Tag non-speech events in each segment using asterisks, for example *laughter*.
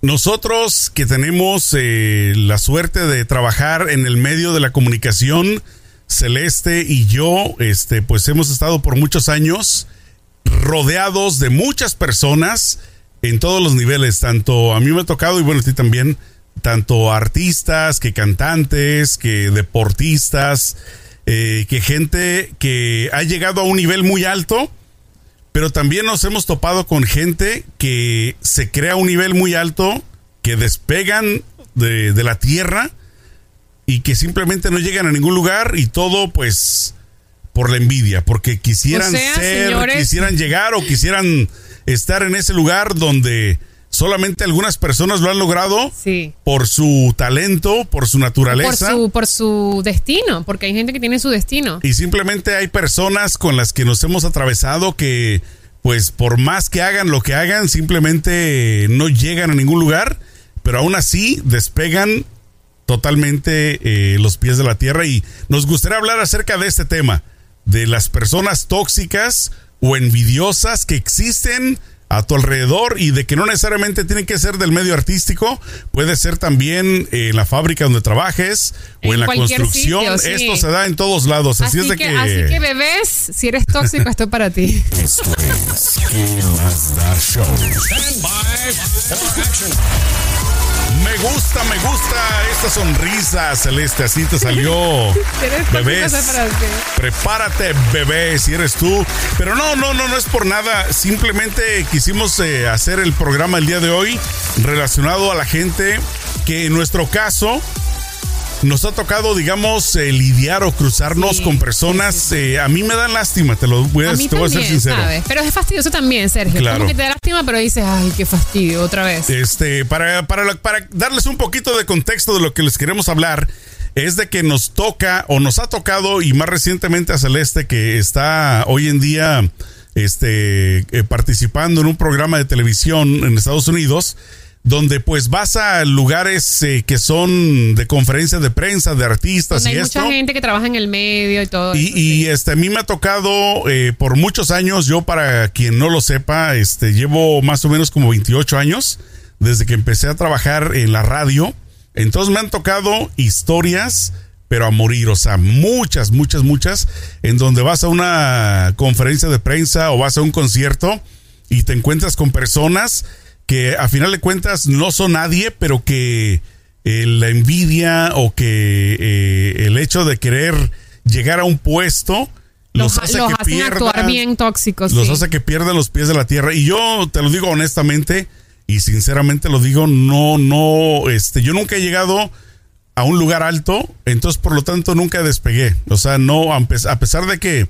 nosotros que tenemos eh, la suerte de trabajar en el medio de la comunicación, Celeste y yo, este, pues hemos estado por muchos años rodeados de muchas personas en todos los niveles. Tanto a mí me ha tocado, y bueno, a ti también, tanto artistas, que cantantes, que deportistas, eh, que gente que ha llegado a un nivel muy alto, pero también nos hemos topado con gente que se crea un nivel muy alto, que despegan de, de la tierra y que simplemente no llegan a ningún lugar y todo pues por la envidia, porque quisieran O sea, ser, señores- quisieran llegar o quisieran estar en ese lugar donde solamente algunas personas lo han logrado Sí. por su talento, por su Por naturaleza. su, por su destino, porque hay gente que tiene su destino. Y simplemente hay personas con las que nos hemos atravesado que, pues, por más que hagan lo que hagan, simplemente no llegan a ningún lugar, pero aún así despegan totalmente eh, los pies de la tierra. Y nos gustaría hablar acerca de este tema, de las personas tóxicas o envidiosas que existen a tu alrededor y de que no necesariamente tienen que ser del medio artístico, puede ser también eh, en la fábrica donde trabajes o En en la construcción. sitio, sí. Esto se da en todos lados. Así, Así, es de que, que, así que bebés, si eres tóxico, esto es para ti. *laughs* Esto es ¿Qué más da show? Stand by for action. Me gusta, me gusta esta sonrisa, Celeste. Así te salió. *laughs* Bebés. ti. Prepárate, bebé, si eres tú. Pero no, no, no, no es por nada. Simplemente quisimos eh, hacer el programa el día de hoy relacionado a la gente que en nuestro caso nos ha tocado, digamos, eh, lidiar o cruzarnos Sí, con personas. eh, a mí me dan lástima, te lo voy a, A te voy a ser sincero. ¿sabes? Pero es fastidioso también, Sergio. Claro. Como que te da lástima, pero dices, ay, qué fastidio, otra vez. Este, para, para, para darles un poquito de contexto de lo que les queremos hablar, es de que nos toca o nos ha tocado, y más recientemente a Celeste, que está hoy en día este, eh, participando en un programa de televisión en Estados Unidos, donde pues vas a lugares eh, que son de conferencias de prensa, de artistas Donde y hay esto. mucha gente que trabaja en el medio y todo. Y, eso, y, sí. este, a mí me ha tocado eh, por muchos años, yo para quien no lo sepa, este, llevo más o menos como 28 años desde que empecé a trabajar en la radio. Entonces me han tocado historias, pero a morir, o sea, muchas, muchas, muchas, en donde vas a una conferencia de prensa o vas a un concierto y te encuentras con personas que a final de cuentas no son nadie, pero que eh, la envidia o que eh, el hecho de querer llegar a un puesto los, los, hace los que hacen pierdan, actuar bien tóxicos. los sí. hace que pierdan los pies de la tierra. Y yo te lo digo honestamente y sinceramente lo digo, no, no, este, yo nunca he llegado a un lugar alto, entonces por lo tanto nunca despegué. O sea, no, a pesar de que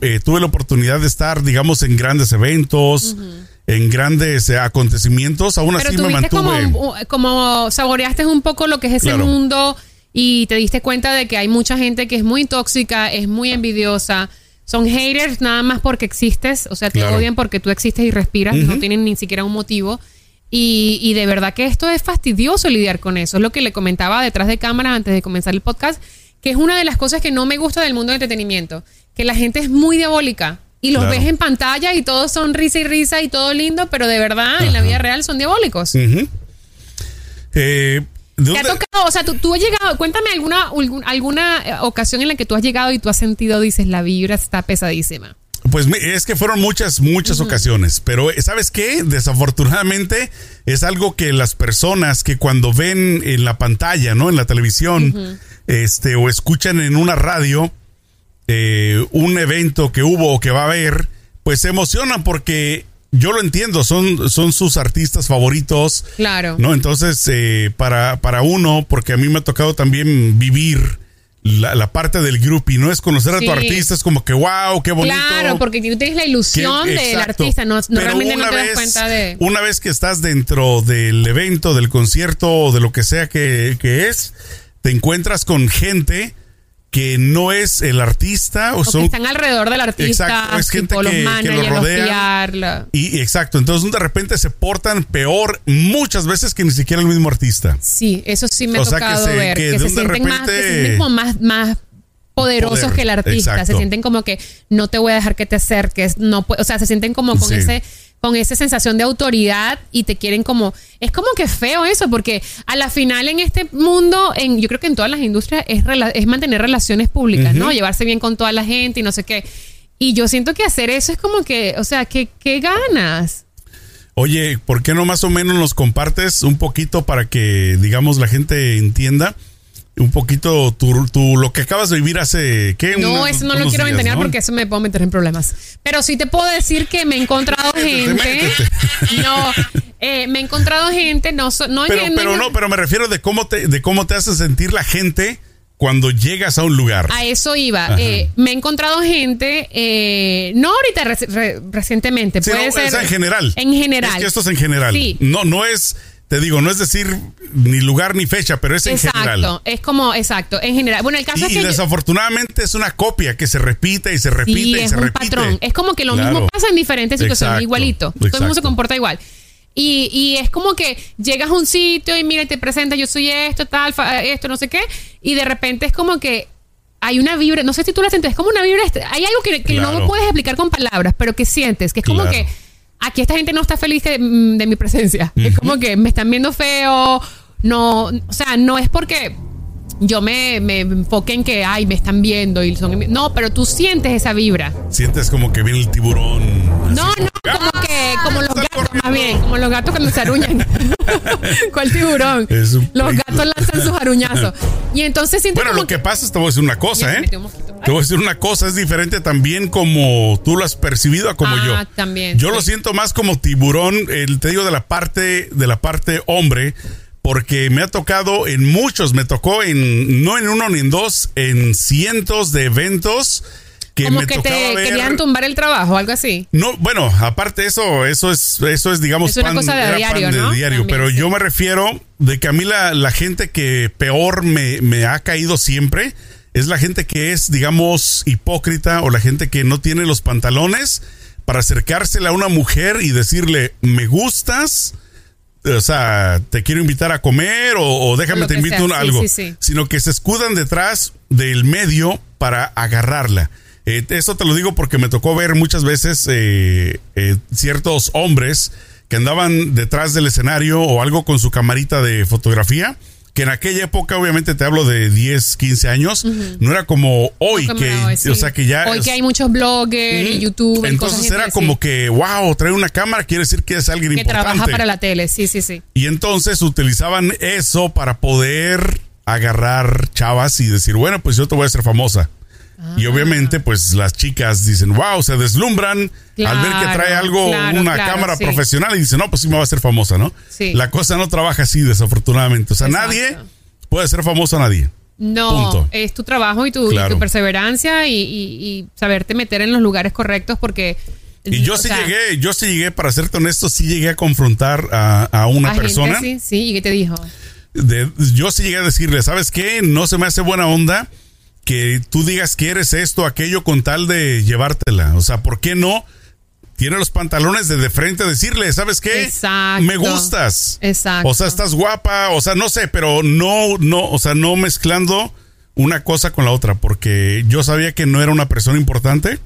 eh, tuve la oportunidad de estar, digamos, en grandes eventos, en grandes eh, acontecimientos, aún Pero así me mantuve. como, como saboreaste un poco lo que es ese Claro. mundo y te diste cuenta de que hay mucha gente que es muy tóxica, es muy envidiosa. Son haters nada más porque existes, o sea, te Claro. odian porque tú existes y respiras, no tienen ni siquiera un motivo. Y, y de verdad que esto es fastidioso lidiar con eso. Es lo que le comentaba detrás de cámaras antes de comenzar el podcast, que es una de las cosas que no me gusta del mundo del entretenimiento, que la gente es muy diabólica. Y los Claro. ves en pantalla y todos son risa y risa y todo lindo, pero de verdad en la vida real son diabólicos. Eh, ¿de ¿Te ha tocado? O sea, tú, tú has llegado, cuéntame alguna, alguna eh, ocasión en la que tú has llegado y tú has sentido, dices, la vibra está pesadísima. Pues es que fueron muchas, muchas ocasiones, pero eh, ¿sabes qué? Desafortunadamente es algo que las personas que cuando ven en la pantalla, ¿no? En la televisión, este, o escuchan en una radio eh, un evento que hubo o que va a haber, pues se emocionan porque yo lo entiendo, son, son sus artistas favoritos, Claro. ¿no? Entonces, eh, para, para uno, porque a mí me ha tocado también vivir la, la parte del grupo y no es conocer a Sí. tu artista, es como que wow, qué bonito. Claro, porque tú tienes la ilusión del artista, no, no realmente no te das cuenta de... Una vez que estás dentro del evento, del concierto o de lo que sea que, que es, te encuentras con gente que no es el artista o o que son están alrededor del artista, Exacto, es gente los que- que lo managers, los rodean. PR, la- y, y exacto, entonces de repente se portan peor muchas veces que ni siquiera el mismo artista. Sí, eso sí me ha O que tocado se- ver. que Que, se sienten más, que se repente- sienten como más, más poderosos Poder, que el artista. exacto. Se sienten como que no te voy a dejar que te acerques. No, o sea, se sienten como con Sí. ese con esa sensación de autoridad y te quieren como es como que feo eso porque a la final en este mundo en yo creo que en todas las industrias es, es mantener relaciones públicas no llevarse bien con toda la gente y no sé qué. Y yo siento que hacer eso es como que o sea que qué ganas Oye, ¿por qué no más o menos nos compartes un poquito para que, digamos, la gente entienda un poquito tu, tu- lo que acabas de vivir hace, ¿qué? no eso no lo quiero ventanear ¿no? porque eso me puedo meter en problemas pero sí te puedo decir que me he encontrado Métete, gente métete. *laughs* no eh, me he encontrado gente no no Pero, en- pero no, pero me refiero de cómo te, de cómo te hace sentir la gente cuando llegas a un lugar. A eso iba. Eh, me he encontrado gente, eh, no ahorita reci- re- recientemente, Sí, puede no, ser. es en general. En general. Es que esto es en general. Sí. No, no es, te digo, no es decir ni lugar ni fecha, pero es en Exacto, general. es como, exacto, en general. Bueno, el caso Y, es y que yo- desafortunadamente es una copia que se repite y se repite sí, y es se un repite. patrón. Es como que lo Claro. mismo pasa en diferentes situaciones, Exacto, igualito. Todo el mundo se exacto. comporta igual. Y, y es como que llegas a un sitio y mira, y te presenta, yo soy esto, tal, esto, no sé qué, y de repente es como que hay una vibra, no sé si tú la sientes, es como una vibra, est- hay algo que, que no puedes explicar con palabras, pero que sientes, que es como Claro. que aquí esta gente no está feliz mm, de mi presencia. Es como que me están viendo feo, no, o sea, no es porque yo me, me enfoque en que, ay, me están viendo y son... No, pero tú sientes esa vibra. Sientes como que viene el tiburón. así No, no, ¡Ah! como que, como los gatos, corriendo. más bien, como los gatos cuando se aruñan. *laughs* ¿Cuál tiburón? Los peligro. gatos lanzan sus aruñazos. Y entonces siento Bueno, como lo que pasa es, te voy a decir una cosa, Ya, ¿eh? Te voy a decir una cosa, es diferente también como tú lo has percibido a como Ah, yo. también, Yo sí. lo siento más como tiburón, el, te digo de la parte, de la parte hombre, porque me ha tocado en muchos, me tocó en, no en uno ni en dos, en cientos de eventos que como me que te ver. querían tumbar el trabajo, algo así. No, bueno, aparte eso, eso es, eso es, digamos, Es una cosa de diario, pan ¿no? diario. También, pero sí. yo me refiero de que a mí la, la gente que peor me, me ha caído siempre es la gente que es, digamos, hipócrita o la gente que no tiene los pantalones para acercársela a una mujer y decirle, me gustas, o sea, te quiero invitar a comer o, o déjame Lo te invito sea, sí, algo, sí, sí. sino que se escudan detrás del medio para agarrarla. Eh, eso te lo digo porque me tocó ver muchas veces eh, eh, ciertos hombres que andaban detrás del escenario o algo con su camarita de fotografía, que en aquella época, obviamente te hablo de 10, 15 años, no era como hoy, Como que, hoy, sí. o sea, que ya... Hoy es- que hay muchos bloggers y YouTube. cosas entonces era como que, wow, trae una cámara, quiere decir que es alguien que importante. trabaja para la tele, sí, sí, sí. Y entonces utilizaban eso para poder agarrar chavas y decir, bueno, pues yo te voy a hacer famosa. Ah. Y obviamente, pues las chicas dicen, wow, se deslumbran al ver que trae algo, claro, una claro, cámara sí. profesional y dicen, no, pues sí me va a hacer famosa, ¿no? Sí. La cosa no trabaja así, desafortunadamente. O sea, Exacto. nadie puede ser famoso a nadie. No, Punto. es tu trabajo y tu, y Claro. tu perseverancia y, y- y saberte meter en los lugares correctos porque... Y yo sí sea, llegué, yo sí llegué, para serte honesto, sí llegué a confrontar a, a una a gente, persona. sí, sí, ¿y qué te dijo? de- yo sí llegué a decirle, ¿sabes qué? No se me hace buena onda que tú digas que eres esto, aquello con tal de llevártela. O sea, ¿por qué no? Tiene los pantalones de de frente decirle, ¿sabes qué? Exacto. Me gustas. Exacto. O sea, estás guapa, o sea, no sé, pero no, no, o sea, no mezclando una cosa con la otra, porque yo sabía que no era una persona importante,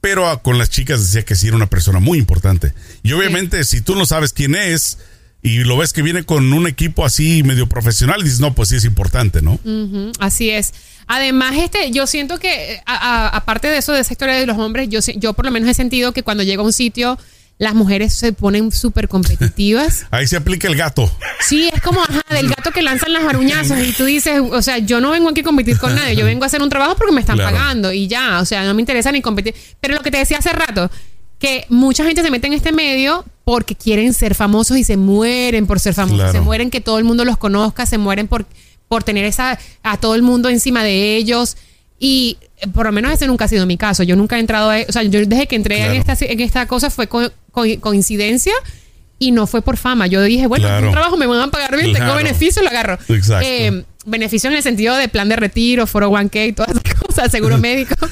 pero con las chicas decía que sí era una persona muy importante. Y obviamente, si tú no sabes quién es y lo ves que viene con un equipo así medio profesional, dices, no, pues sí es importante, ¿no? Así es. Además, este, yo siento que, a- a- aparte de eso, de esa historia de los hombres, yo, yo por lo menos he sentido que cuando llega a un sitio, las mujeres se ponen súper competitivas. *laughs* Ahí se aplica el gato. Sí, es como, ajá, del gato que lanzan las aruñazos y tú dices, o sea, yo no vengo aquí a competir con nadie, yo vengo a hacer un trabajo porque me están Claro. pagando y ya, o sea, no me interesa ni competir. Pero lo que te decía hace rato, que mucha gente se mete en este medio porque quieren ser famosos y se mueren por ser famosos, Claro. se mueren que todo el mundo los conozca, se mueren por, por tener esa, a todo el mundo encima de ellos. Y eh, por lo menos ese nunca ha sido mi caso. Yo nunca he entrado a... O sea, yo desde que entré Claro. en, esta, en esta cosa fue co- co- coincidencia y no fue por fama. Yo dije, bueno, Claro. un trabajo me van a pagar bien, tengo Claro. beneficios, lo agarro. Exacto. Eh, beneficios en el sentido de plan de retiro, 401k, todas esas *laughs* cosas, seguro médico. *laughs*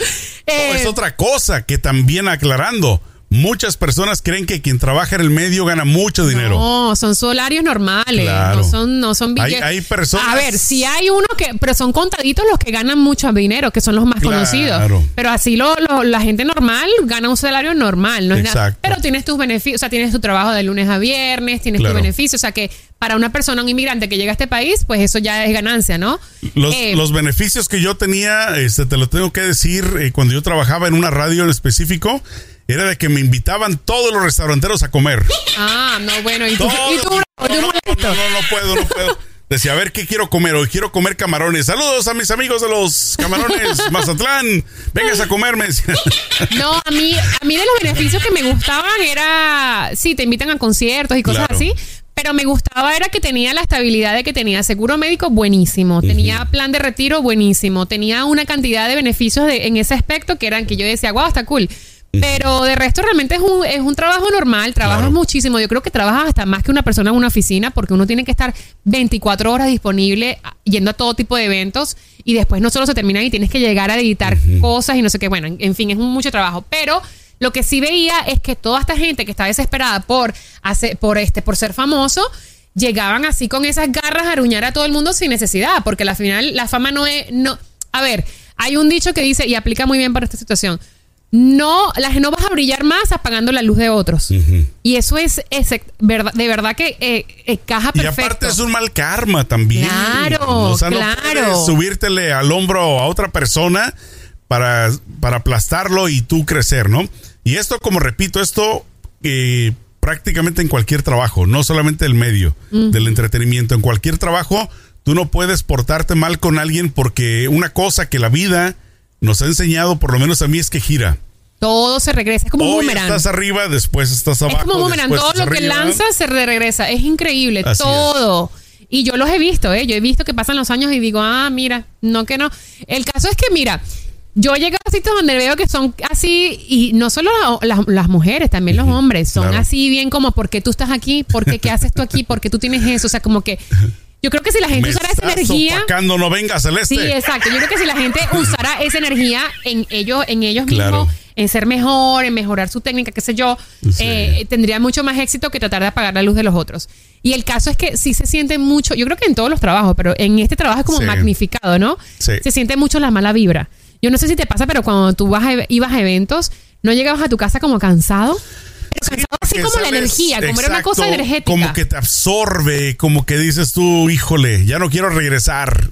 Eh, es otra cosa que también aclarando. Muchas personas creen que quien trabaja en el medio gana mucho dinero. No, son salarios normales. Claro. No son, no son Hay- billetes. hay personas- A ver, si hay uno que, pero son contaditos los que ganan mucho dinero, que son los más Claro. conocidos. Pero así lo, lo- la gente normal gana un salario normal, no es nada. Pero tienes tus beneficios, o sea, tienes tu trabajo de lunes a viernes, tienes Claro. tus beneficios, o sea que para una persona, un inmigrante que llega a este país, pues eso ya es ganancia, ¿no? Los, Eh, los beneficios que yo tenía, este, te lo tengo que decir, eh, cuando yo trabajaba en una radio en específico, era de que me invitaban todos los restauranteros a comer. Ah, no, bueno, y tú, y tú, no, no, no, no, puedo, no puedo. Decía, a ver, ¿qué quiero comer? Hoy quiero comer camarones. Saludos a mis amigos de los camarones *laughs* Mazatlán. Vengas a comerme. No, a mí, a mí de los beneficios que me gustaban era, sí, te invitan a conciertos y cosas Claro. así, pero me gustaba era que tenía la estabilidad de que tenía seguro médico buenísimo, tenía plan de retiro buenísimo, tenía una cantidad de beneficios de- en ese aspecto que eran que yo decía, wow, está cool. Pero de resto realmente es un, es un trabajo normal, trabajas Claro. muchísimo. Yo creo que trabajas hasta más que una persona en una oficina porque uno tiene que estar 24 horas disponible a- yendo a todo tipo de eventos y después no solo se termina y tienes que llegar a editar cosas y no sé qué. Bueno, en, en fin, es un- mucho trabajo. Pero lo que sí veía es que toda esta gente que está desesperada por, hacer, por, este, por ser famoso, llegaban así con esas garras a aruñar a todo el mundo sin necesidad, porque al final la fama no es... No, a ver, hay un dicho que dice, y aplica muy bien para esta situación, no, las, no vas a brillar más apagando la luz de otros. Y eso es, es de verdad que eh, caja Y perfecto. aparte es un mal karma también. Claro, o sea, claro. subírtele al hombro a otra persona para, para aplastarlo y tú crecer, ¿no? Y esto, como repito, esto eh, prácticamente en cualquier trabajo, no solamente el medio del entretenimiento, en cualquier trabajo, tú no puedes portarte mal con alguien porque una cosa que la vida nos ha enseñado, por lo menos a mí, es que gira. Todo se regresa, es como un Hoy boomerang. estás arriba, después estás abajo. Es como un boomerang, todo lo que lanzas se re- regresa. Es increíble, Así todo. Y yo los he visto, ¿eh? Yo he visto que pasan los años y digo, ah, mira, no que no. El caso es que, mira, yo he llegado a sitios donde veo que son así, y no solo la- las, las mujeres, también los hombres, son claro. así bien como, ¿por qué tú estás aquí? ¿Por qué qué haces tú aquí? ¿Por qué tú tienes eso? O sea, como que yo creo que si la gente Me usara esa energía... opacando, no venga, Celeste. Sí, exacto. Yo creo que si la gente *laughs* usara esa energía en ellos, en ellos Claro. mismos, en ser mejor, en mejorar su técnica, qué sé yo, Sí. eh, tendría mucho más éxito que tratar de apagar la luz de los otros. Y el caso es que sí se siente mucho, yo creo que en todos los trabajos, pero en este trabajo es como Sí. magnificado, ¿no? Sí. Se siente mucho la mala vibra. Yo no sé si te pasa, pero cuando tú vas a- ibas a eventos, ¿no llegabas a tu casa como cansado? Así como la energía, como era una cosa Exacto, energética. Como que te absorbe, como que dices tú, híjole, ya no quiero regresar.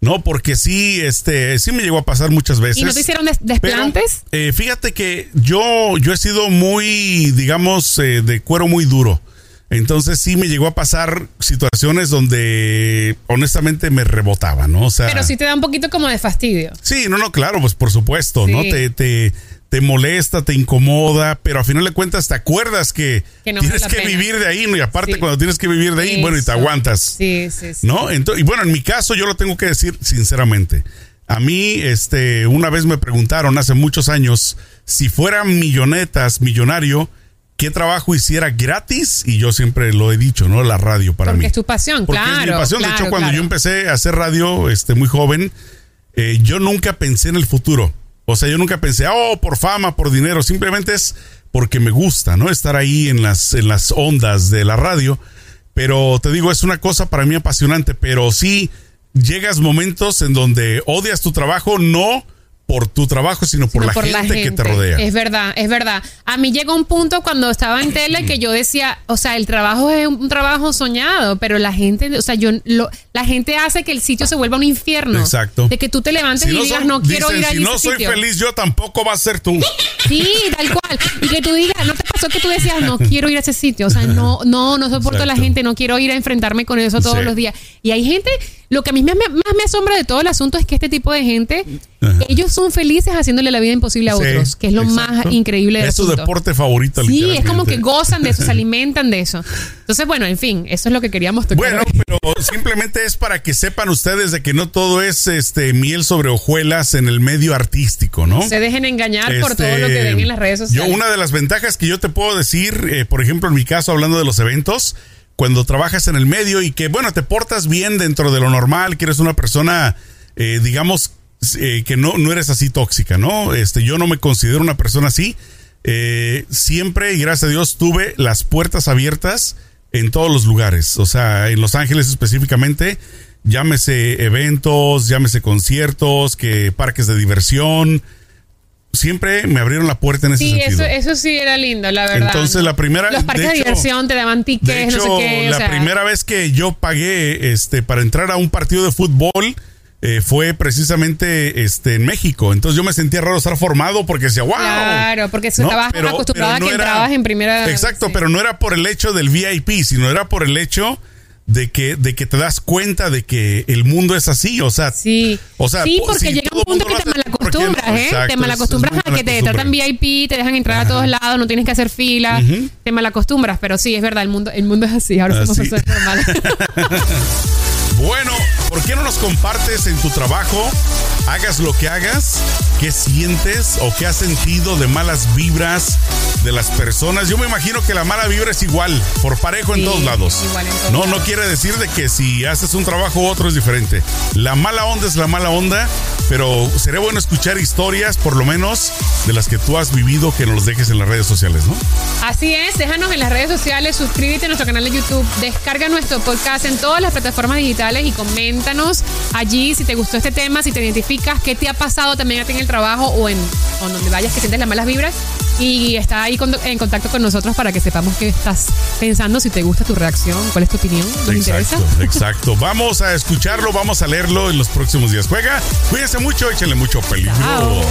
No, porque sí, este, sí me llegó a pasar muchas veces. ¿Y no te hicieron des- Pero, desplantes? eh, fíjate que yo, yo he sido muy, digamos, eh, de cuero muy duro. Entonces sí me llegó a pasar situaciones donde honestamente me rebotaba, ¿no? O sea, pero sí te da un poquito como de fastidio. Sí, no, no, claro, pues por supuesto, ¿no? Te, te, te molesta, te incomoda, pero a final de cuentas te acuerdas que, Que no tienes que pena. vivir de ahí, ¿no? Y aparte Sí. cuando tienes que vivir de ahí, bueno, y te aguantas, Sí, sí, sí. ¿no? Entonces, y bueno, en mi caso yo lo tengo que decir sinceramente. A mí, este, una vez me preguntaron hace muchos años si fuera millonetas, millonario, ¿qué trabajo hiciera gratis? Y yo siempre lo he dicho, ¿no? La radio para Porque mí. es tu pasión, Porque claro. es mi pasión. de hecho, cuando claro. yo empecé a hacer radio este, muy joven, eh, yo nunca pensé en el futuro. O sea, yo nunca pensé, oh, por fama, por dinero. Simplemente es porque me gusta, ¿no? Estar ahí en las, en las ondas de la radio. Pero te digo, es una cosa para mí apasionante. Pero sí llegas momentos en donde odias tu trabajo, no por tu trabajo, sino por, la, por gente que te rodea. Es verdad, es verdad. A mí llegó un punto cuando estaba en tele que yo decía, o sea, el trabajo es un trabajo soñado, pero la gente, o sea, yo lo, la gente hace que el sitio se vuelva un infierno. Exacto. De que tú te levantes y digas, son- no quiero dicen, ir a si ese no soy sitio". feliz, yo tampoco va a ser tú. Sí, tal cual. Y que tú digas, ¿no te pasó que tú decías, no quiero ir a ese sitio? O sea, no, no, no soporto a la gente, no quiero ir a enfrentarme con eso todos Sí. los días. Y hay gente, lo que a mí me- me- más me asombra de todo el asunto es que este tipo de gente, Ajá. ellos son felices haciéndole la vida imposible a Sí, otros, que es lo más exacto. increíble del Es su deporte favorito, Sí, es como que gozan de eso, se *laughs* alimentan de eso. Entonces, bueno, en fin, eso es lo que queríamos tocar. Bueno, hoy. pero simplemente es para que sepan ustedes de que no todo es este miel sobre hojuelas en el medio artístico, ¿no? se dejen engañar por todo Este, lo que ven en las redes Yo, sociales. una de las ventajas que yo te puedo decir, eh, por ejemplo, en mi caso, hablando de los eventos, cuando trabajas en el medio y que, bueno, te portas bien dentro de lo normal, que eres una persona, eh, digamos, eh, que no, no eres así tóxica, ¿no? Este, yo no me considero una persona así. siempre, y gracias a Dios, tuve las puertas abiertas en todos los lugares. O sea, en Los Ángeles específicamente, llámese eventos, llámese conciertos, que parques de diversión. Siempre me abrieron la puerta en ese Sí, sentido. eso, eso sí era lindo, la verdad. Entonces, la primera- Los parques de de, hecho- diversión te daban De tickets, hecho, no sé qué. o la sea, primera vez que yo pagué este, para entrar a un partido de fútbol eh, fue precisamente este, en México. Entonces yo me sentía raro estar formado porque decía, wow. Claro, porque estabas acostumbrado a que entrabas en primera- Exacto, sí. pero no era por el hecho del VIP, sino era por el hecho de que, de que te das cuenta de que el mundo es así. O sea, Sí, o sea, sí po- porque si llega un punto que te malacostumbras, ¿eh? Exacto, te malacostumbras a que te tratan. VIP, te dejan entrar a todos lados, no tienes que hacer fila, te malacostumbras, pero sí, es verdad, el mundo, el mundo es así, ahora somos Así. personas normales. *laughs* Bueno, ¿por qué no nos compartes en tu trabajo? Hagas lo que hagas, qué sientes o qué has sentido de malas vibras de las personas. Yo me imagino que la mala vibra es igual, por parejo en Sí, todos lados. igual en todos no, no lados. quiere decir de que si haces un trabajo u otro es diferente. La mala onda es la mala onda, pero sería bueno escuchar historias, por lo menos, de las que tú has vivido, que nos los dejes en las redes sociales, ¿no? Así es, déjanos en las redes sociales, suscríbete a nuestro canal de YouTube, descarga nuestro podcast en todas las plataformas digitales y coméntanos allí si te gustó este tema, si te identificas, qué te ha pasado también a ti en el trabajo o en o donde vayas que sientes las malas vibras y está ahí con- en contacto con nosotros para que sepamos qué estás pensando, si te gusta tu reacción, cuál es tu opinión, nos interesa. Exacto, exacto. Vamos a escucharlo, vamos a leerlo en los próximos días. Juega, cuídense mucho, échenle mucho peligro. Chao.